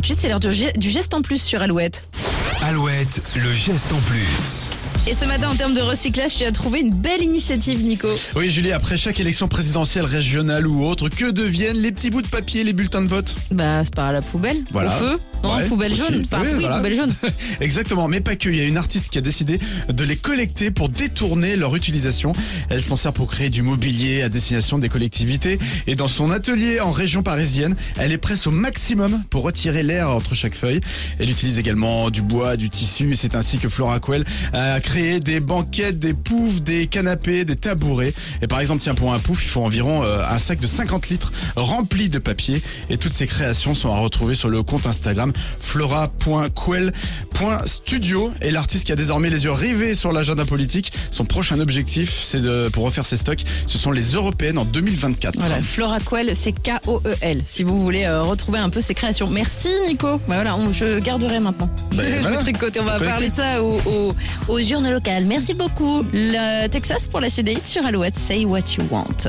7h48, c'est l'heure du geste en plus sur Alouette. Alouette, le geste en plus. Et ce matin, en termes de recyclage, tu as trouvé une belle initiative, Nico. Oui, Julie, après chaque élection présidentielle, régionale ou autre, que deviennent les petits bouts de papier, les bulletins de vote? Bah, c'est pas à la poubelle, Voilà. au feu, non, Ouais, poubelle aussi. jaune. Enfin, Oui, oui, voilà. poubelle jaune. Exactement, mais pas que. Il y a une artiste qui a décidé de les collecter pour détourner leur utilisation. Elle s'en sert pour créer du mobilier à destination des collectivités. Et dans son atelier en région parisienne, elle est presse au maximum pour retirer l'air entre chaque feuille. Elle utilise également du bois, du tissu. Et c'est ainsi que Flora Quell a créé des banquettes, des poufs, des canapés, des tabourets. Et par exemple, tiens, pour un pouf, il faut environ euh, un sac de 50 litres rempli de papier. Et toutes ces créations sont à retrouver sur le compte Instagram flora.quell.studio. Et l'artiste qui a désormais les yeux rivés sur l'agenda politique, son prochain objectif, c'est de, pour refaire ses stocks, ce sont les européennes en 2024. Voilà, Flora Quell, c'est K-O-E-L, si vous voulez euh, retrouver un peu ses créations. Merci, Nico. Bah voilà, on- je garderai maintenant. Je voilà. côté. On va parler de ça aux, aux, aux urnes locales. Merci beaucoup. Le Texas pour la hits sur Alouette. Say what you want.